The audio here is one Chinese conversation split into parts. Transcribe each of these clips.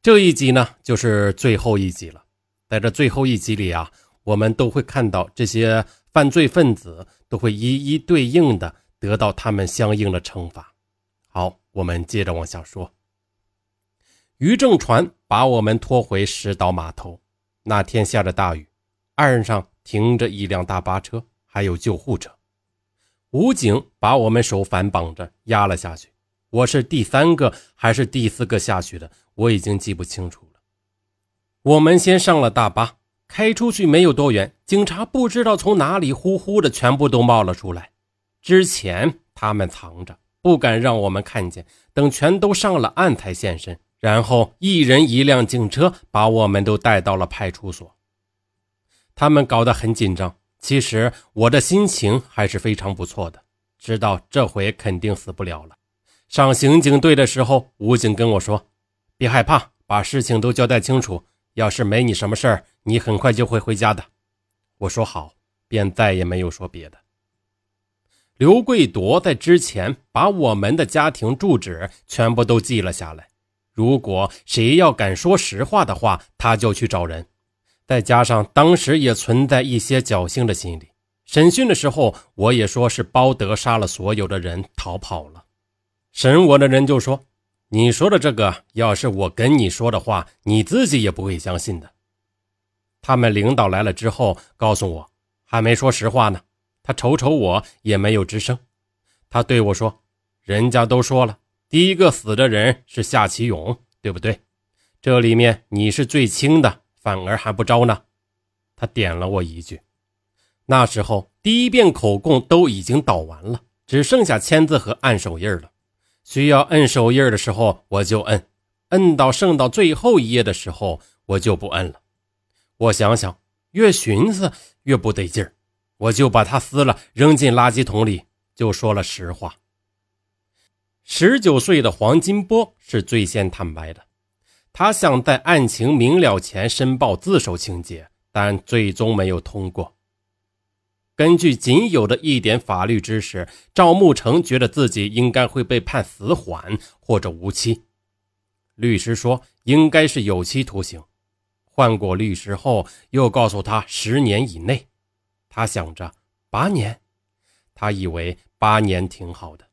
这一集呢，就是最后一集了。在这最后一集里啊，我们都会看到这些犯罪分子都会一一对应的得到他们相应的惩罚。好，我们接着往下说。渔政船把我们拖回石岛码头。那天下着大雨，岸上停着一辆大巴车，还有救护车。武警把我们手反绑着压了下去。我是第三个还是第四个下去的？我已经记不清楚了。我们先上了大巴，开出去没有多远，警察不知道从哪里呼呼的全部都冒了出来。之前他们藏着，不敢让我们看见，等全都上了岸才现身。然后一人一辆警车把我们都带到了派出所。他们搞得很紧张，其实我的心情还是非常不错的，知道这回肯定死不了了。上刑警队的时候，武警跟我说：“别害怕，把事情都交代清楚。要是没你什么事儿，你很快就会回家的。”我说好，便再也没有说别的。刘贵铎在之前把我们的家庭住址全部都记了下来，如果谁要敢说实话的话，他就去找人。再加上当时也存在一些侥幸的心理，审讯的时候我也说是包德杀了所有的人，逃跑了。审我的人就说：“你说的这个，要是我跟你说的话，你自己也不会相信的。”他们领导来了之后，告诉我还没说实话呢。他瞅瞅我，也没有吱声。他对我说：“人家都说了，第一个死的人是夏启勇，对不对？这里面你是最轻的，反而还不招呢。”他点了我一句。那时候第一遍口供都已经倒完了，只剩下签字和按手印了。需要摁手印的时候，我就摁；摁到剩到最后一页的时候，我就不摁了。我想想，越寻思越不得劲儿，我就把它撕了，扔进垃圾桶里，就说了实话。十九岁的黄金波是最先坦白的，他想在案情明了前申报自首情节，但最终没有通过。根据仅有的一点法律知识，赵慕成觉得自己应该会被判死缓或者无期。律师说应该是有期徒刑。换过律师后，又告诉他十年以内。他想着八年，他以为八年挺好的。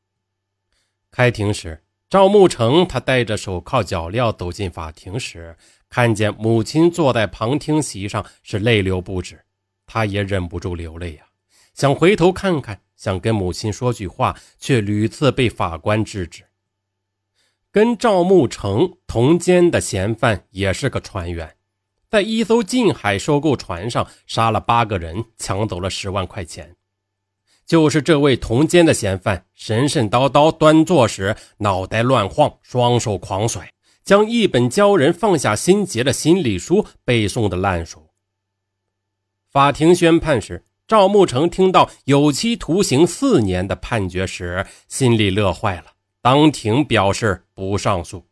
开庭时，赵慕成他戴着手铐脚镣走进法庭时，看见母亲坐在旁听席上，是泪流不止，他也忍不住流泪呀。想回头看看，想跟母亲说句话，却屡次被法官制止。跟赵慕成同监的嫌犯也是个船员，在一艘近海收购船上杀了八个人，抢走了十万块钱。就是这位同监的嫌犯，神神叨叨端坐时，脑袋乱晃，双手狂甩，将一本教人放下心结的心理书背诵的烂熟。法庭宣判时。赵慕成听到有期徒刑四年的判决时，心里乐坏了，当庭表示不上诉。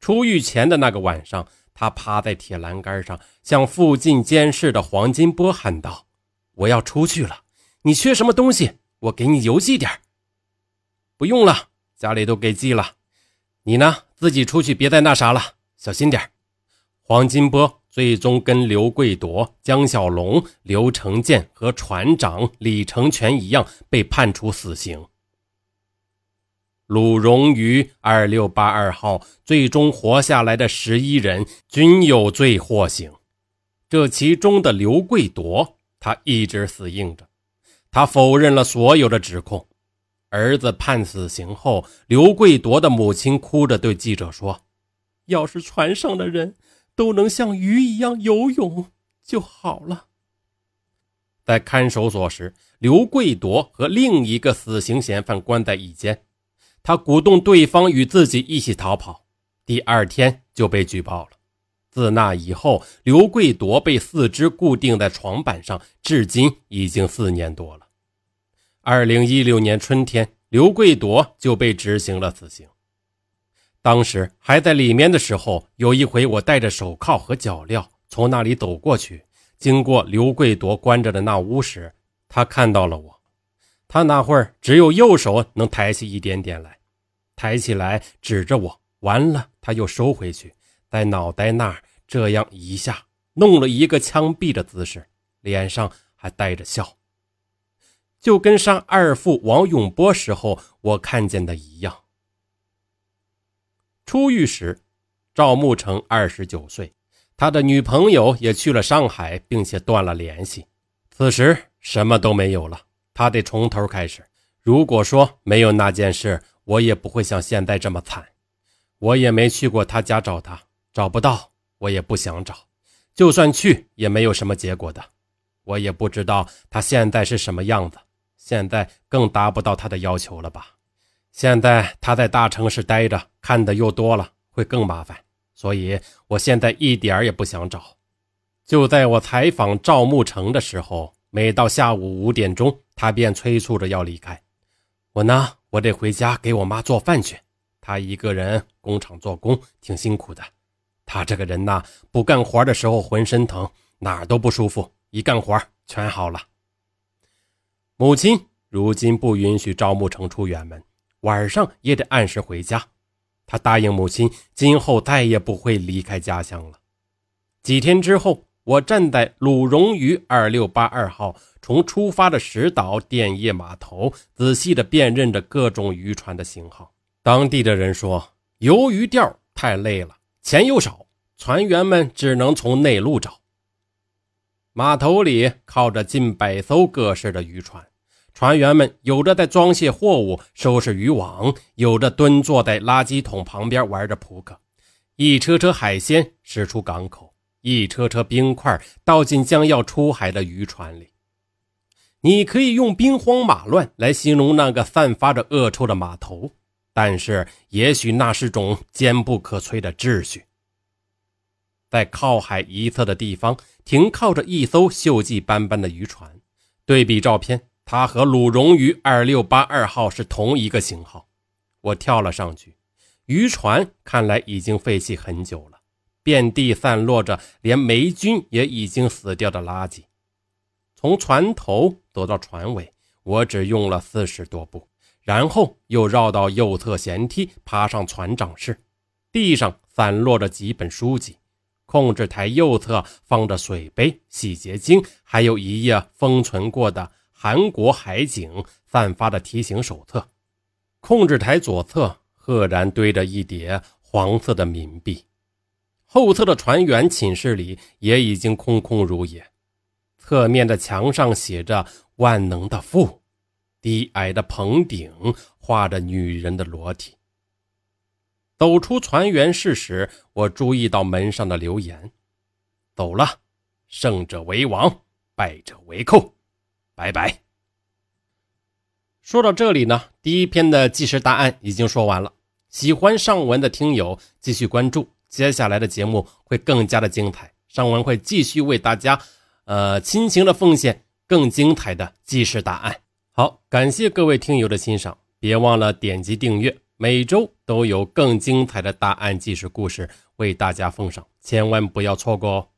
出狱前的那个晚上，他趴在铁栏杆上，向附近监视的黄金波喊道：“我要出去了，你缺什么东西，我给你邮寄点不用了，家里都给寄了。你呢，自己出去，别再那啥了，小心点黄金波。最终跟刘贵铎、江小龙、刘成建和船长李成全一样，被判处死刑。鲁荣于二六八二号最终活下来的十一人均有罪获刑，这其中的刘贵铎，他一直死硬着，他否认了所有的指控。儿子判死刑后，刘贵铎的母亲哭着对记者说：“要是船上的人……”都能像鱼一样游泳就好了。在看守所时，刘贵夺和另一个死刑嫌犯关在一间，他鼓动对方与自己一起逃跑。第二天就被举报了。自那以后，刘贵夺被四肢固定在床板上，至今已经四年多了。二零一六年春天，刘贵夺就被执行了死刑。当时还在里面的时候，有一回我戴着手铐和脚镣从那里走过去，经过刘贵夺关着的那屋时，他看到了我。他那会儿只有右手能抬起一点点来，抬起来指着我，完了他又收回去，在脑袋那儿这样一下弄了一个枪毙的姿势，脸上还带着笑，就跟杀二父王永波时候我看见的一样。出狱时，赵慕成二十九岁，他的女朋友也去了上海，并且断了联系。此时什么都没有了，他得从头开始。如果说没有那件事，我也不会像现在这么惨。我也没去过他家找他，找不到，我也不想找。就算去，也没有什么结果的。我也不知道他现在是什么样子，现在更达不到他的要求了吧？现在他在大城市待着，看的又多了，会更麻烦。所以，我现在一点也不想找。就在我采访赵慕成的时候，每到下午五点钟，他便催促着要离开。我呢，我得回家给我妈做饭去。他一个人工厂做工挺辛苦的。他这个人呐，不干活的时候浑身疼，哪儿都不舒服；一干活全好了。母亲如今不允许赵慕成出远门，晚上也得按时回家。他答应母亲，今后再也不会离开家乡了。几天之后，我站在鲁荣渔二六八二号从出发的石岛电业码头，仔细地辨认着各种渔船的型号。当地的人说，游鱼钓太累了，钱又少，船员们只能从内陆找。码头里靠着近百艘各式的渔船。船员们有的在装卸货物、收拾渔网，有的蹲坐在垃圾桶旁边玩着扑克。一车车海鲜驶出港口，一车车冰块倒进将要出海的渔船里。你可以用兵荒马乱来形容那个散发着恶臭的码头，但是也许那是种坚不可摧的秩序。在靠海一侧的地方停靠着一艘锈迹斑斑的渔船，对比照片。他和鲁荣鱼二六八二号是同一个型号。我跳了上去，渔船看来已经废弃很久了，遍地散落着连霉菌也已经死掉的垃圾。从船头走到船尾，我只用了四十多步，然后又绕到右侧舷梯，爬上船长室。地上散落着几本书籍，控制台右侧放着水杯、洗洁精，还有一页封存过的。韩国海警散发的提醒手册，控制台左侧赫然堆着一叠黄色的冥币，后侧的船员寝室里也已经空空如也。侧面的墙上写着“万能的父”，低矮的棚顶画着女人的裸体。走出船员室时，我注意到门上的留言：“走了，胜者为王，败者为寇。”拜拜。说到这里呢，第一篇的纪实答案已经说完了。喜欢上文的听友继续关注，接下来的节目会更加的精彩。上文会继续为大家，呃，亲情的奉献更精彩的纪实答案。好，感谢各位听友的欣赏，别忘了点击订阅，每周都有更精彩的答案纪实故事为大家奉上，千万不要错过哦。